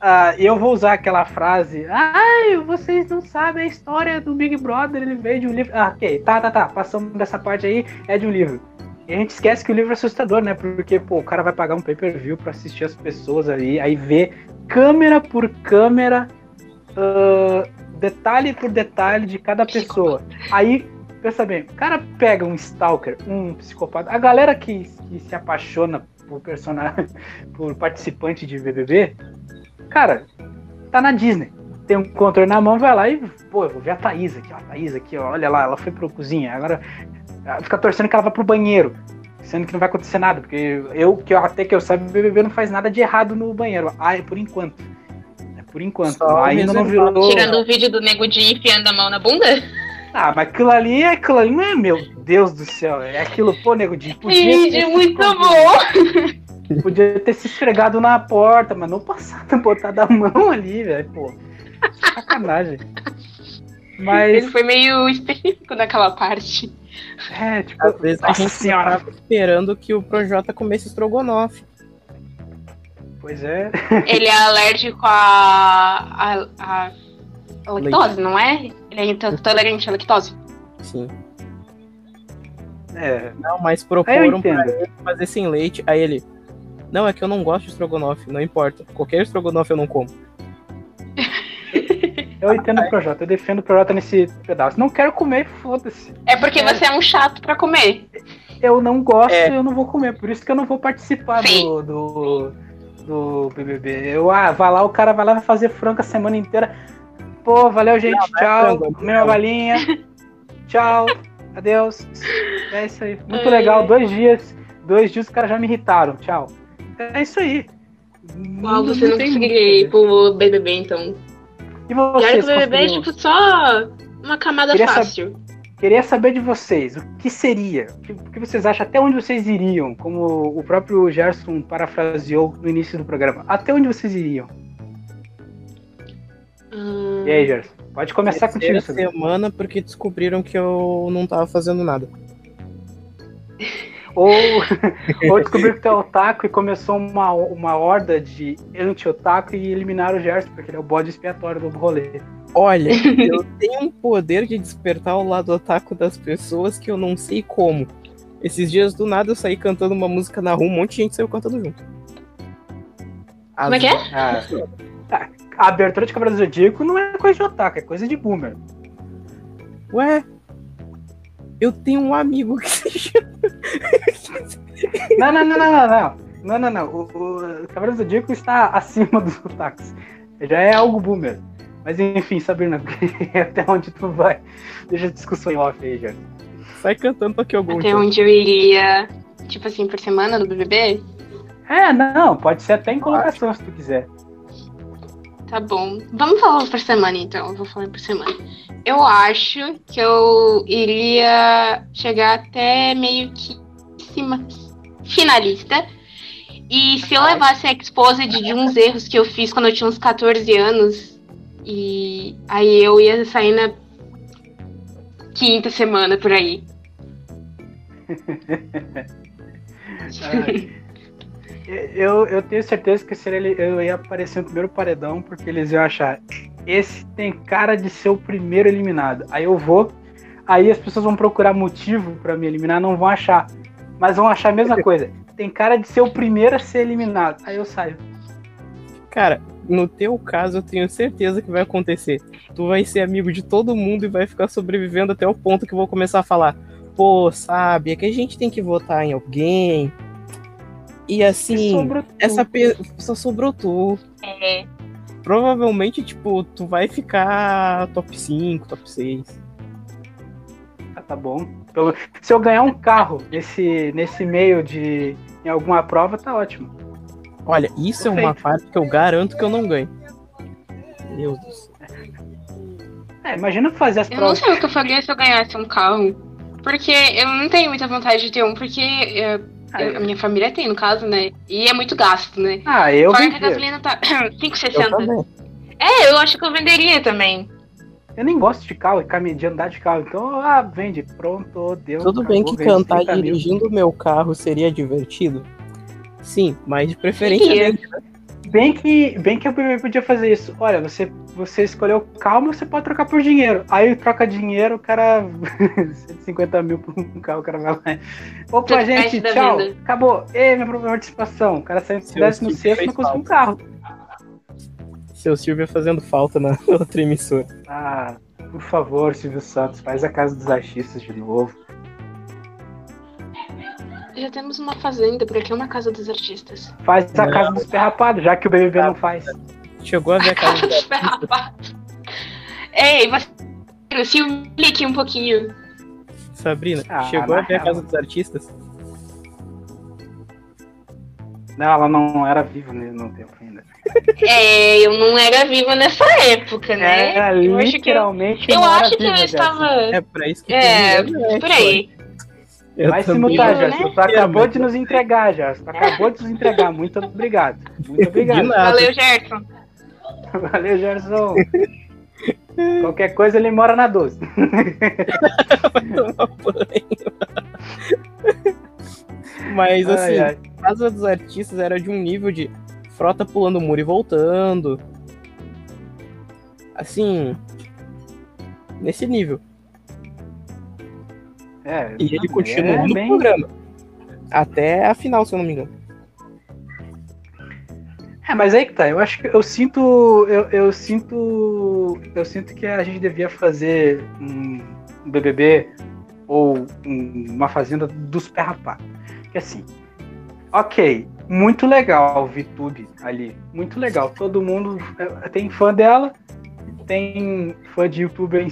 Ah, eu vou usar aquela frase, ai, vocês não sabem a história do Big Brother, ele veio de um livro. Ah, ok, tá, tá, tá, passamos dessa parte aí, é de um livro. E a gente esquece que o livro é assustador, né? Porque, pô, o cara vai pagar um pay-per-view pra assistir as pessoas ali, aí ver câmera por câmera, uh, detalhe por detalhe de cada pessoa. Aí, pensa bem, o cara pega um stalker, um psicopata, a galera que, que se apaixona por personagem, por participante de BBB, cara, tá na Disney. Tem um controle na mão, vai lá e, pô, eu vou ver a Thaís aqui, ó, a Thaís aqui, ó, olha lá, ela foi pro cozinha, agora fica torcendo que ela vai pro banheiro sendo que não vai acontecer nada, porque eu, que eu, até que eu saiba, o BBB não faz nada de errado no banheiro. Ah, é por enquanto. É por enquanto. Só Ainda não virou. Tirando o vídeo do Nego de enfiando a mão na bunda? Ah, mas aquilo ali, aquilo ali não é meu Deus do céu. É aquilo, pô, Nego de. Podia vídeo muito bom! Podia ter se esfregado na porta, mas não passar, botar da mão ali, velho, pô. Sacanagem. Mas... Ele foi meio específico naquela parte. É, tipo, às vezes a gente senhora. tava esperando que o Projota comesse estrogonofe. Pois é. Ele é alérgico a, a, a lactose, Leite. não é? Ele é intolerante à lactose. Sim. É. Não, mas proporam pra ele fazer sem leite. Aí ele. Não, é que eu não gosto de estrogonofe, não importa. Qualquer estrogonofe eu não como. Eu entendo o Projota, eu defendo o Projota nesse pedaço. Não quero comer, foda-se. É porque é. você é um chato pra comer. Eu não gosto é. eu não vou comer, por isso que eu não vou participar do, do, do, BBB. Eu, ah, vai lá, o cara vai lá vai fazer frango a semana inteira. Pô, valeu, gente, não, tchau. Comi uma balinha. tchau, adeus. É isso aí. Muito é. legal, dois dias. Dois dias os caras já me irritaram. Tchau. É isso aí. Uau, você não, não conseguiria ir pro BBB, então. E vocês? Quero BBB é tipo só uma camada queria fácil. Sab... Queria saber de vocês, o que seria? O que vocês acham? Até onde vocês iriam? Como o próprio Gerson parafraseou no início do programa. Até onde vocês iriam? Hum... E aí, Gerson? Pode começar contigo. Semana porque descobriram que eu não tava fazendo nada. Ou, ou descobriu que tu é otaku e começou uma, uma horda de anti-otaku e eliminaram o Gerson, porque ele é o bode expiatório do rolê. Olha, eu tenho um poder de despertar o lado otaku das pessoas que eu não sei como. Esses dias do nada eu saí cantando uma música na rua, um monte de gente saiu cantando junto. As... Como é que é? Ah, a abertura de Cabra do Zodíaco não é coisa de otaku, é coisa de boomer. Ué, eu tenho um amigo que se chama. não, não, não, não, não, não. Não, não, O, o Cavaleiro do Zodíaco está acima dos ataques. Já é algo boomer. Mas enfim, Sabrina, até onde tu vai? Deixa a discussão em off aí, já. Sai cantando pra que algum. Até onde eu iria, tipo assim, por semana no BBB? É, não, pode ser até em colocação se tu quiser. Tá bom. Vamos falar por semana então. Eu vou falar por semana. Eu acho que eu iria chegar até meio que cima finalista. E se eu levasse a exposed de uns erros que eu fiz quando eu tinha uns 14 anos, e aí eu ia sair na quinta semana por aí. eu, eu tenho certeza que seria ele, eu ia aparecer no primeiro paredão, porque eles iam achar. Esse tem cara de ser o primeiro eliminado. Aí eu vou, aí as pessoas vão procurar motivo para me eliminar, não vão achar. Mas vão achar a mesma coisa. Tem cara de ser o primeiro a ser eliminado. Aí eu saio. Cara, no teu caso, eu tenho certeza que vai acontecer. Tu vai ser amigo de todo mundo e vai ficar sobrevivendo até o ponto que eu vou começar a falar. Pô, sabe, é que a gente tem que votar em alguém, e assim, essa pessoa sobrou tu. É. Provavelmente, tipo, tu vai ficar top 5, top 6. Ah, tá bom. Pelo... Se eu ganhar um carro nesse, nesse meio de. em alguma prova, tá ótimo. Olha, isso Perfeito. é uma parte que eu garanto que eu não ganho. Meu Deus do céu. É, imagina fazer as eu provas. Eu não sei o que eu faria se eu ganhasse um carro. Porque eu não tenho muita vontade de ter um, porque eu, ah, eu, a minha família tem, no caso, né? E é muito gasto, né? Ah, eu Fora que a gasolina tá 5,60. É, eu acho que eu venderia também. Eu nem gosto de carro, de andar de carro. Então, ah, vende, pronto, deu. Tudo bem que cantar dirigindo o meu carro seria divertido. Sim, mas de preferência. Bem que, bem que o primeiro podia fazer isso. Olha, você, você escolheu calma, você pode trocar por dinheiro. Aí troca dinheiro, o cara. 150 mil por um carro, o cara vai lá. Opa, gente, tchau. Acabou. Ei, minha participação. O cara saiu se no sexto não conseguiu um carro. Seu Silvio fazendo falta na outra emissora. Ah, por favor, Silvio Santos, faz a casa dos artistas de novo. Já temos uma fazenda, por aqui é uma casa dos artistas. Faz a não. casa dos perrapados, já que o BBB não faz. Chegou a ver a casa dos perrapados. Ei, você. Se aqui um pouquinho. Sabrina, ah, chegou a ver a casa dos artistas? Não, ela não era viva no tempo ainda. É, eu não era viva nessa época, né? É, eu literalmente. Eu acho que eu, acho que eu estava. É por isso que É, por aí. Eu Vai se mutar, Gerson. Né? Tu acabou de nos entregar, Gerson. Tu acabou de nos entregar. Muito obrigado. Muito obrigado. Valeu, Gerson. Valeu, Gerson. Qualquer coisa ele mora na 12. Mas assim, ai, ai. a casa dos artistas era de um nível de frota pulando o muro e voltando. Assim. Nesse nível. É, e ele continuou é no bem... programa. Até a final, se eu não me engano. É, mas aí que tá. Eu acho que eu sinto. Eu, eu sinto. Eu sinto que a gente devia fazer um BBB ou um, uma fazenda dos pé rapados. Que assim. Ok, muito legal o VTube ali. Muito legal. Todo mundo é, tem fã dela, tem fã de youtuber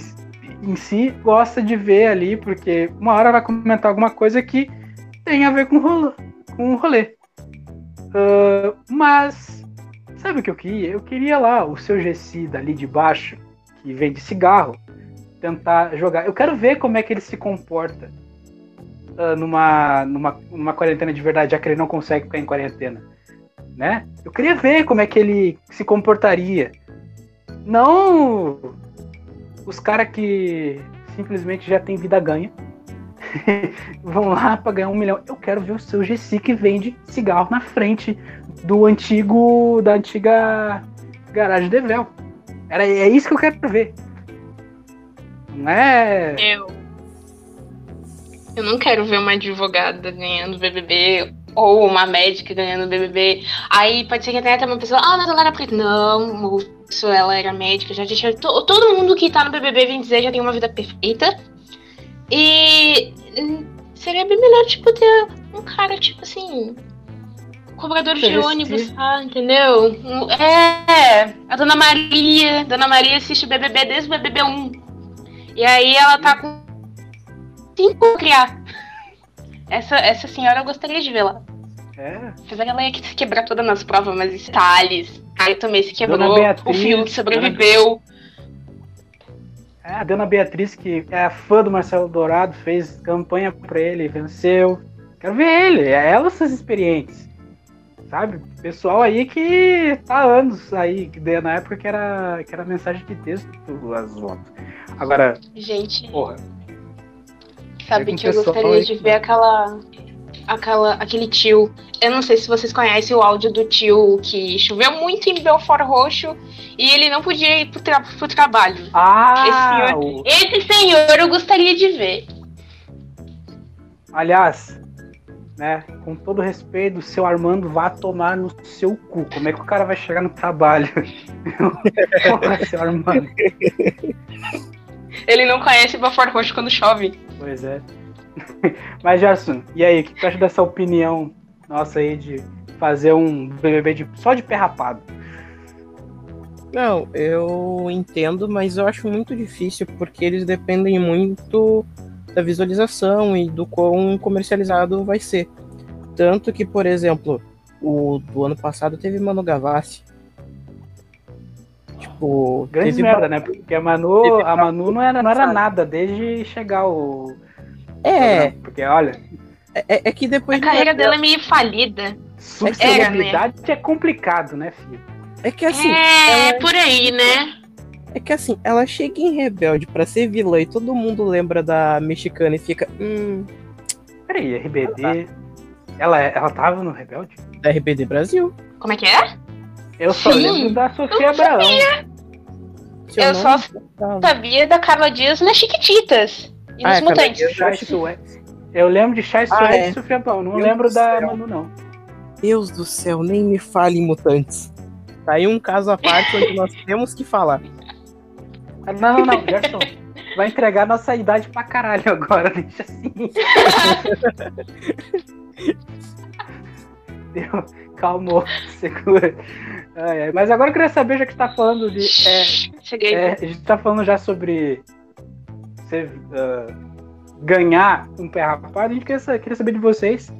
em, si, gosta de ver ali, porque uma hora vai comentar alguma coisa que tem a ver com, rolo, com o rolê. Uh, mas, sabe o que eu queria? Eu queria lá o seu GC dali de baixo, que vende cigarro, tentar jogar. Eu quero ver como é que ele se comporta uh, numa, numa, numa quarentena de verdade, já que ele não consegue ficar em quarentena. Né? Eu queria ver como é que ele se comportaria. Não os caras que simplesmente já tem vida ganha. vão lá para ganhar um milhão. Eu quero ver o seu GC que vende cigarro na frente do antigo. da antiga garagem Devel. Era, é isso que eu quero ver. Não é. Eu eu não quero ver uma advogada ganhando BBB ou uma médica ganhando BBB. Aí pode ser que até uma pessoa, ah, mas ela era preta. Não, moço, ela era médica. Já, já, todo mundo que tá no BBB, vem dizer, já tem uma vida perfeita. E seria bem melhor, tipo, ter um cara, tipo assim, cobrador de ônibus, tá? Entendeu? É, a Dona Maria. Dona Maria assiste o BBB desde o BBB 1. E aí ela tá com cinco criar. Essa, essa senhora eu gostaria de lá. É. Apesar que ela ia se quebrar todas nas provas, mas esse Thales. Aí também se quebrou. Beatriz, o Fiuk sobreviveu. É, a Dona Beatriz, que é fã do Marcelo Dourado, fez campanha pra ele, venceu. Quero ver ele, é elas essas experientes. Sabe? Pessoal aí que tá há anos aí, na época que era, que era mensagem de texto as votos. Agora. Gente. Porra Sabe que eu gostaria de ver aquela, aquela, aquele tio. Eu não sei se vocês conhecem o áudio do tio que choveu muito em Belfort Roxo e ele não podia ir pro, tra pro trabalho. Ah! Esse senhor, esse senhor eu gostaria de ver. Aliás, né, com todo respeito, o seu Armando vá tomar no seu cu. Como é que o cara vai chegar no trabalho? Porra, seu Armando. Ele não conhece Belfort Roxo quando chove. Pois é. Mas, Gerson, e aí, o que tu acha dessa opinião nossa aí de fazer um BBB de, só de pé rapado? Não, eu entendo, mas eu acho muito difícil porque eles dependem muito da visualização e do quão comercializado vai ser. Tanto que, por exemplo, o do ano passado teve Manu Gavassi. Tipo. Grande merda, né? Porque a Manu, a Manu não era, não era nada desde chegar o. É. Porque, olha. É, é, é que depois. A carreira dela é meio falida. Subcelebridade é, né? é complicado, né, filho? É que assim. É, ela... por aí, né? É que assim, ela chega em Rebelde pra ser vilã e todo mundo lembra da mexicana e fica. Hum. Peraí, RBD. Ela, ela tava no Rebelde? Da RBD Brasil. Como é que é? Eu só Sim. lembro da Sofia Abraão. Eu, eu só sabia da Carla Dias nas Chiquititas. E ah, nos é, Mutantes. Eu lembro de Chai ah, é. e Sofia Abraão. Não Deus lembro da Manu, não. Deus do céu, nem me fale em Mutantes. Tá aí um caso à parte onde nós temos que falar. Ah, não, não, não, Gerson. Vai entregar nossa idade pra caralho agora, deixa assim. Deu, calmou, segura. É, mas agora eu queria saber, já que está falando de. É, Cheguei. É, a gente está falando já sobre você, uh, ganhar um pé rapado. A gente queria, queria, saber de vocês.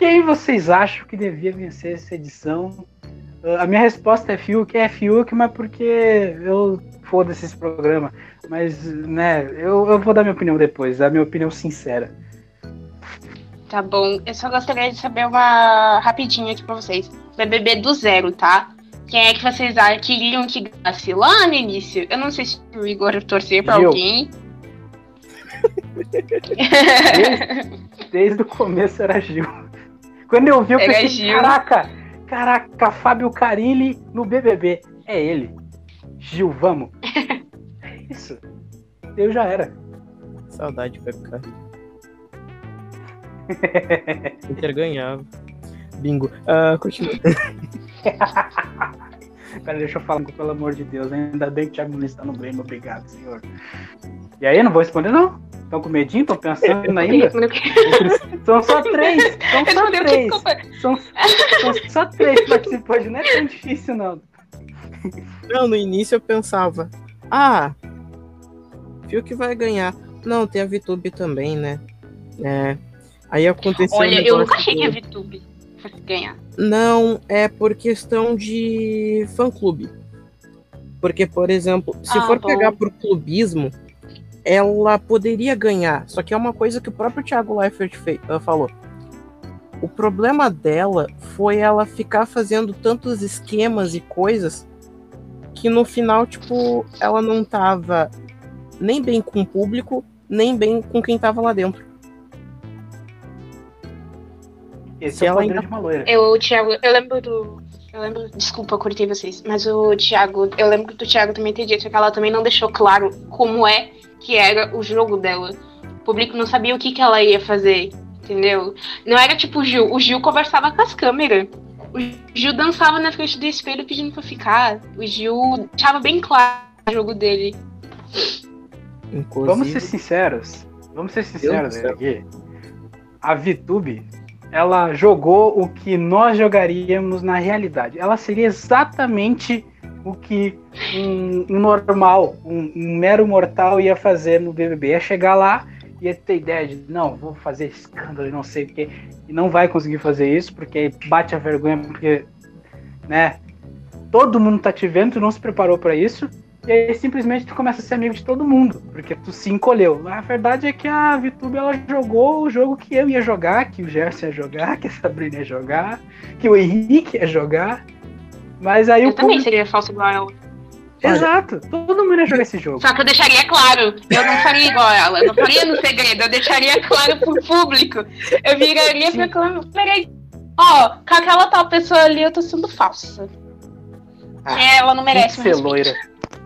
Quem vocês acham que devia vencer essa edição? Uh, a minha resposta é Fiuk, é Fiuk, mas porque eu foda-se esse programa. Mas, né, eu, eu vou dar minha opinião depois, a minha opinião sincera. Tá bom, eu só gostaria de saber uma rapidinho aqui pra vocês. BBB do zero, tá? Quem é que vocês acham que iriam que ganhasse lá no início? Eu não sei se o Igor torcer pra Gil. alguém. Desde, desde, o começo era Gil. Quando eu vi, eu pensei, Gil. caraca, caraca, Fábio Carilli no BBB. É ele. Gil, vamos. é isso. Eu já era. Saudade de Fábio Carilli. Inter ganhava. Bingo. Uh, continua. Pera, deixa eu falar, pelo amor de Deus. Ainda bem que o Thiago Nunes está no Grêmio. Obrigado, senhor. E aí, não vou responder, não? Estão com medinho? Estão pensando ainda? São só três. São só três. São, são só três participantes. Não é tão difícil, não. Não, no início eu pensava, ah, Fio que vai ganhar. Não, tem a VTube também, né? É. Aí aconteceu. Olha, um eu nunca achei que a VTube ganhar. Não, é por questão de fã-clube. Porque, por exemplo, se ah, for bom. pegar por clubismo, ela poderia ganhar. Só que é uma coisa que o próprio Thiago Leifert uh, falou. O problema dela foi ela ficar fazendo tantos esquemas e coisas que no final, tipo, ela não tava nem bem com o público, nem bem com quem tava lá dentro. Esse é o ainda... de uma loira. Eu, Thiago, eu lembro do. Eu lembro, desculpa, eu cortei vocês, mas o Thiago, eu lembro do Thiago também ter dito que ela também não deixou claro como é que era o jogo dela. O público não sabia o que, que ela ia fazer, entendeu? Não era tipo o Gil, o Gil conversava com as câmeras. O Gil dançava na frente do espelho pedindo pra ficar. O Gil deixava bem claro o jogo dele. Inclusive... Vamos ser sinceros. Vamos ser sinceros aqui. A VTube ela jogou o que nós jogaríamos na realidade. Ela seria exatamente o que um, normal, um, um, mero mortal ia fazer no BBB. Ia chegar lá, ia ter ideia de, não, vou fazer escândalo e não sei o quê. E não vai conseguir fazer isso, porque bate a vergonha, porque, né, todo mundo tá te vendo, tu não se preparou para isso. E aí simplesmente tu começa a ser amigo de todo mundo, porque tu se encolheu. A verdade é que a VTube ela jogou o jogo que eu ia jogar, que o Gerson ia jogar, que a Sabrina ia jogar, que o Henrique ia jogar. Mas aí eu o também seria falso igual ela. Exato, todo mundo ia jogar esse jogo. Só que eu deixaria claro, eu não faria igual ela, eu não faria no segredo, eu deixaria claro pro público. Eu viraria Sim. pra câmera, ó, com aquela tal pessoa ali eu tô sendo falsa. Ah, ela não merece mais. Ser loira.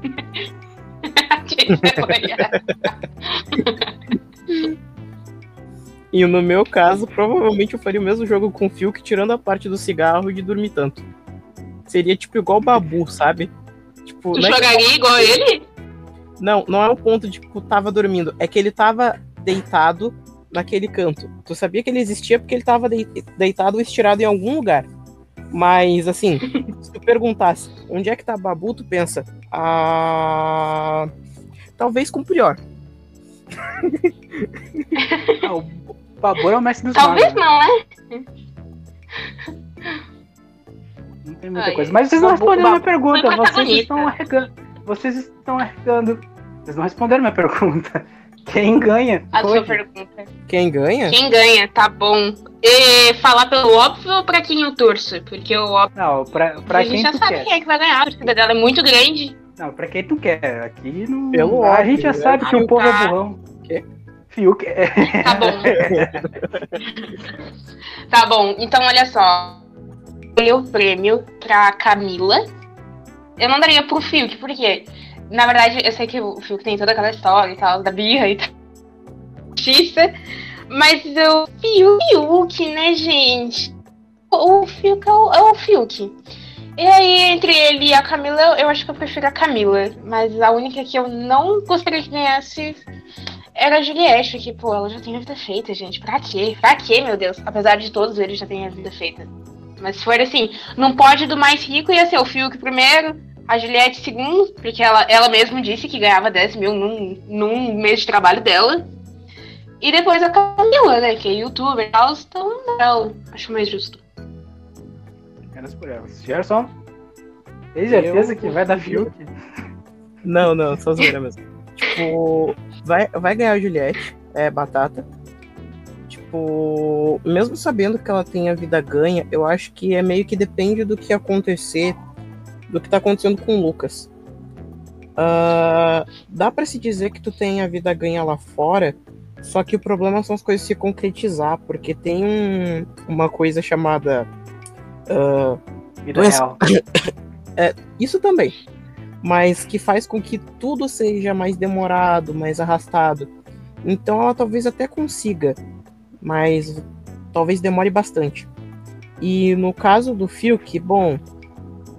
e no meu caso, provavelmente eu faria o mesmo jogo com o Fiuk, tirando a parte do cigarro e de dormir tanto. Seria tipo igual o Babu, sabe? Tipo, tu jogaria igual ele? Não, não é o ponto de tipo, tava dormindo. É que ele tava deitado naquele canto. Tu sabia que ele existia porque ele tava deitado estirado em algum lugar. Mas, assim, se tu perguntasse onde é que tá Babu, tu pensa, ah, talvez com o Prior. ah, o Babu é o mestre dos Talvez magos, não, né? Não tem muita Ai, coisa. Mas vocês não responderam a minha pergunta. Vocês estão arregando. Vocês estão arregando. Vocês não responderam minha pergunta. Quem ganha? A sua pergunta. Quem ganha? Quem ganha, tá bom. E falar pelo óbvio ou pra quem eu torço? Porque o óbvio. Não, pra, pra quem tu quer. A gente já sabe quem é que vai ganhar, a torcida dela é muito grande. Não, pra quem tu quer. Aqui não. Pelo a óbvio, gente já sabe que o povo é burrão. Quê? Fiuk. Tá bom. tá bom, então olha só. Eu o prêmio pra Camila. Eu não daria pro Fiuk, por quê? Na verdade, eu sei que o Fiuk tem toda aquela história e tal, da birra e tal. Mas o Fiuk, né, gente? O Fiuk é o, é o Fiuk. E aí, entre ele e a Camila, eu acho que eu prefiro a Camila. Mas a única que eu não gostaria que ganhasse era a Juliette, que, pô, ela já tem a vida feita, gente. Pra quê? Pra quê, meu Deus? Apesar de todos eles já terem a vida feita. Mas se for assim, não pode do mais rico ia ser o Fiuk primeiro, a Juliette, segundo, porque ela, ela mesma disse que ganhava 10 mil num, num mês de trabalho dela. E depois a Camila, né? Que é youtuber e tal, então eu acho mais justo. Menos por ela. Gerson, tem certeza eu... que vai dar Fiuk? Não, não, só zoeira mesmo. tipo, vai, vai ganhar a Juliette, é batata. Tipo, mesmo sabendo que ela tem a vida ganha, eu acho que é meio que depende do que acontecer do que está acontecendo com o Lucas. Uh, dá para se dizer que tu tem a vida ganha lá fora, só que o problema são as coisas se concretizar, porque tem um, uma coisa chamada. Uh, vida doença... real. é, isso também. Mas que faz com que tudo seja mais demorado, mais arrastado. Então ela talvez até consiga, mas talvez demore bastante. E no caso do Fiuk, bom,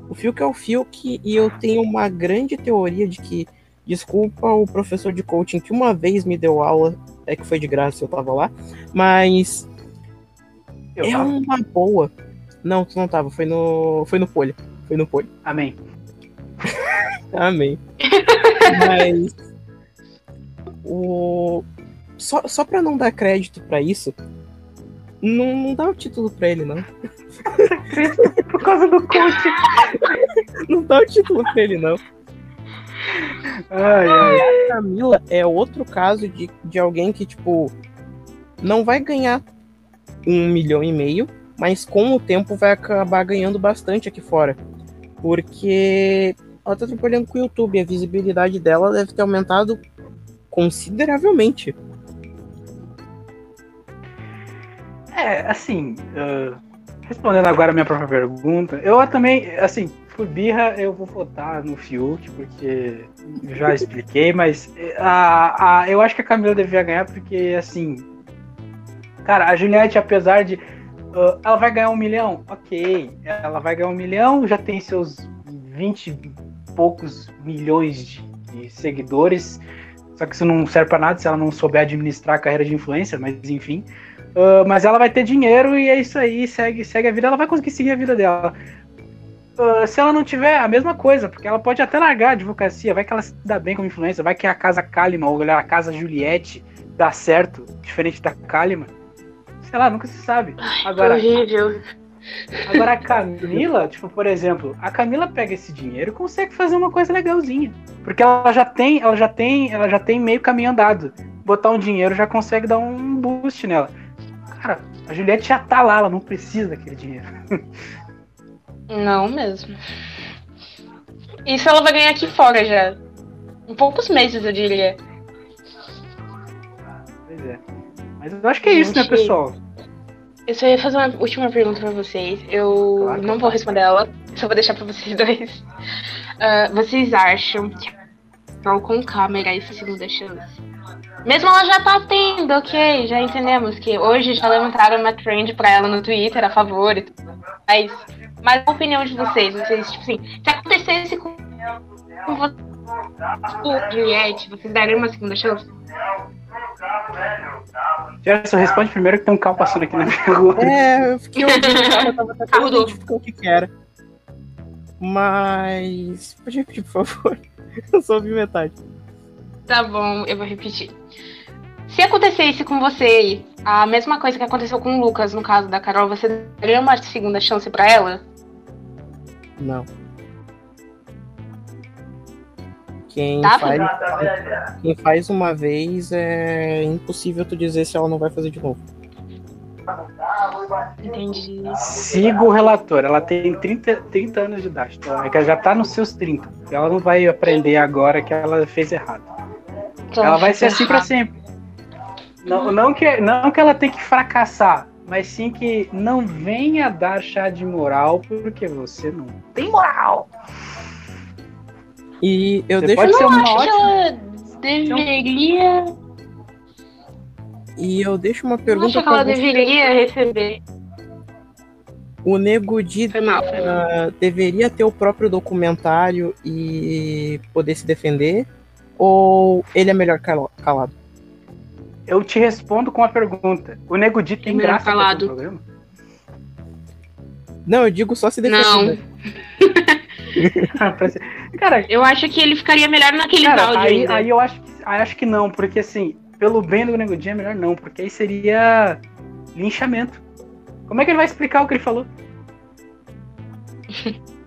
o Fiuk é o Fiuk e eu tenho uma grande teoria de que, desculpa o professor de coaching que uma vez me deu aula, é que foi de graça, eu tava lá, mas eu é tava. uma boa. Não, tu não tava, foi no foi no Polho, foi no Polho. Amém. Amém. mas o só, só pra não dar crédito para isso, não, não dá o título pra ele, não. Por causa do coach. Não dá o título pra ele, não. Ai, ai. A Camila é outro caso de, de alguém que, tipo, não vai ganhar um milhão e meio, mas com o tempo vai acabar ganhando bastante aqui fora. Porque ela tá trabalhando com o YouTube, a visibilidade dela deve ter aumentado consideravelmente. É, assim, uh, respondendo agora a minha própria pergunta, eu também, assim, por birra eu vou votar no Fiuk, porque já expliquei, mas a, a, eu acho que a Camila devia ganhar, porque, assim, cara, a Juliette, apesar de. Uh, ela vai ganhar um milhão? Ok, ela vai ganhar um milhão, já tem seus 20 e poucos milhões de, de seguidores. Só que isso não serve para nada se ela não souber administrar a carreira de influencer, mas enfim. Uh, mas ela vai ter dinheiro e é isso aí, segue, segue a vida, ela vai conseguir seguir a vida dela. Uh, se ela não tiver, a mesma coisa, porque ela pode até largar a advocacia, vai que ela se dá bem como influência, vai que a casa Kalimann, ou a casa Juliette dá certo, diferente da Kalimann. Sei lá, nunca se sabe. Agora, horrível. Agora a Camila, tipo, por exemplo, a Camila pega esse dinheiro e consegue fazer uma coisa legalzinha. Porque ela já tem, ela já tem, ela já tem meio caminho andado. Botar um dinheiro já consegue dar um boost nela. Cara, a Juliette já tá lá, ela não precisa daquele dinheiro. Não mesmo. Isso ela vai ganhar aqui fora já. Em poucos meses, eu diria. Pois é. Mas eu acho que é isso, né, pessoal? Eu só ia fazer uma última pergunta pra vocês. Eu claro, não vou responder ela, só vou deixar pra vocês dois. Uh, vocês acham que a com câmera é essa segunda chance? Mesmo ela já tá tendo, ok, já entendemos que hoje já levantaram uma trend pra ela no Twitter a favor e tudo mais. Mas a opinião de vocês, vocês, tipo assim, se acontecesse com, com você, Juliette, vocês dariam uma segunda chance? Gerson, responde primeiro que tem um carro passando aqui na minha rua. É, eu fiquei ouvindo o carro, eu tava até identificar o que que era. Mas. Pode repetir, por favor. Eu só ouvi metade. Tá bom, eu vou repetir. Se acontecesse com você a mesma coisa que aconteceu com o Lucas, no caso da Carol, você daria uma segunda chance pra ela? Não. Quem Tá, faz, quem faz uma vez é impossível tu dizer se ela não vai fazer de novo. Entendi. Siga o relator, ela tem 30, 30 anos de idade, então é que ela já tá nos seus 30. Ela não vai aprender agora que ela fez errado. Então, ela vai ser assim pra errado. sempre. Não, não, que, não que ela tem que fracassar, mas sim que não venha dar chá de moral porque você não tem moral. E eu Você deixo, pode ser uma Acho que ótima. ela deveria. e eu deixo uma Eu acho pergunta que ela você. deveria receber. O Nego Di Foi mal, foi mal. deveria ter o próprio documentário e poder se defender? Ou ele é melhor cala- calado? Eu te respondo com uma pergunta. O Nego Di tem É graça um programa? Não, eu digo só se defender. Não. Ser- Cara, Eu acho que ele ficaria melhor naquele Cara, áudio aí, ainda. aí eu acho, acho que não, porque assim, pelo bem do Nego Di é melhor não, porque aí seria linchamento. Como é que ele vai explicar o que ele falou?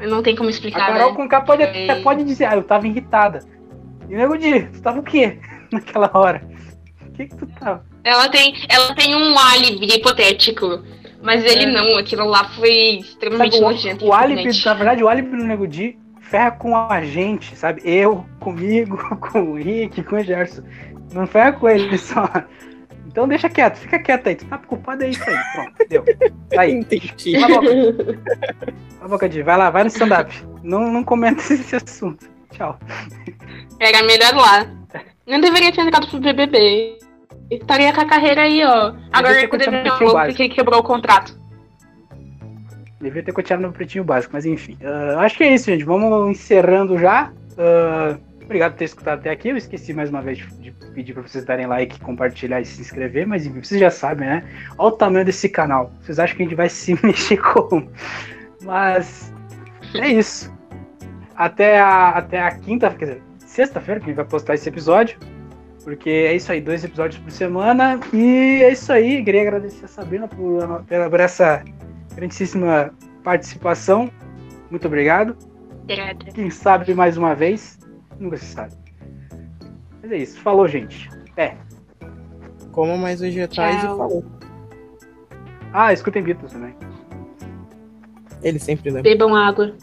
Não tem como A explicar, Carol né? com K pode, pode dizer, ah, eu tava irritada. E o Nego Di, tu tava o quê naquela hora? O que que tu tava? Ela tem, ela tem um álibi hipotético. Mas ele É. não, aquilo lá foi extremamente Sabe, nojento. o, o álibi, na verdade, o álibi do Nego Di ferra com a gente, sabe? Eu, comigo, com o Henrique, com o Gerson. Não ferra com ele só. Então deixa quieto, fica quieto aí. Tu tá preocupado, é isso aí. Pronto, deu. Aí, Entendi. cala a boca. Cala a boca, Di. Vai lá, vai no stand-up. Não, não comenta esse assunto. Tchau. Era melhor lá. Não deveria ter entrado pro BBB. Estaria com a carreira aí, ó. Agora que o porque quebrou o contrato. Devia ter continuado no pretinho básico, mas enfim. Ah, acho que é isso, gente. Vamos encerrando já. Ah, obrigado por ter escutado até aqui. Eu esqueci mais uma vez de, de pedir para vocês darem like, compartilhar e se inscrever, mas enfim, vocês já sabem, né? Olha o tamanho desse canal. Vocês acham que a gente vai se mexer como? Mas é isso. Até a, até a quinta, quer dizer, sexta-feira que a gente vai postar esse episódio. Porque é isso aí, dois episódios por semana. E é isso aí. Queria agradecer a Sabrina por, pela- por essa grandíssima participação. Muito obrigado. Obrigada. Quem sabe mais uma vez, nunca se sabe. Mas é isso. Falou, gente. É. Coma mais vegetais Tchau. e falou. Ah, escutem Beatles também. Ele sempre lembra. Bebam água.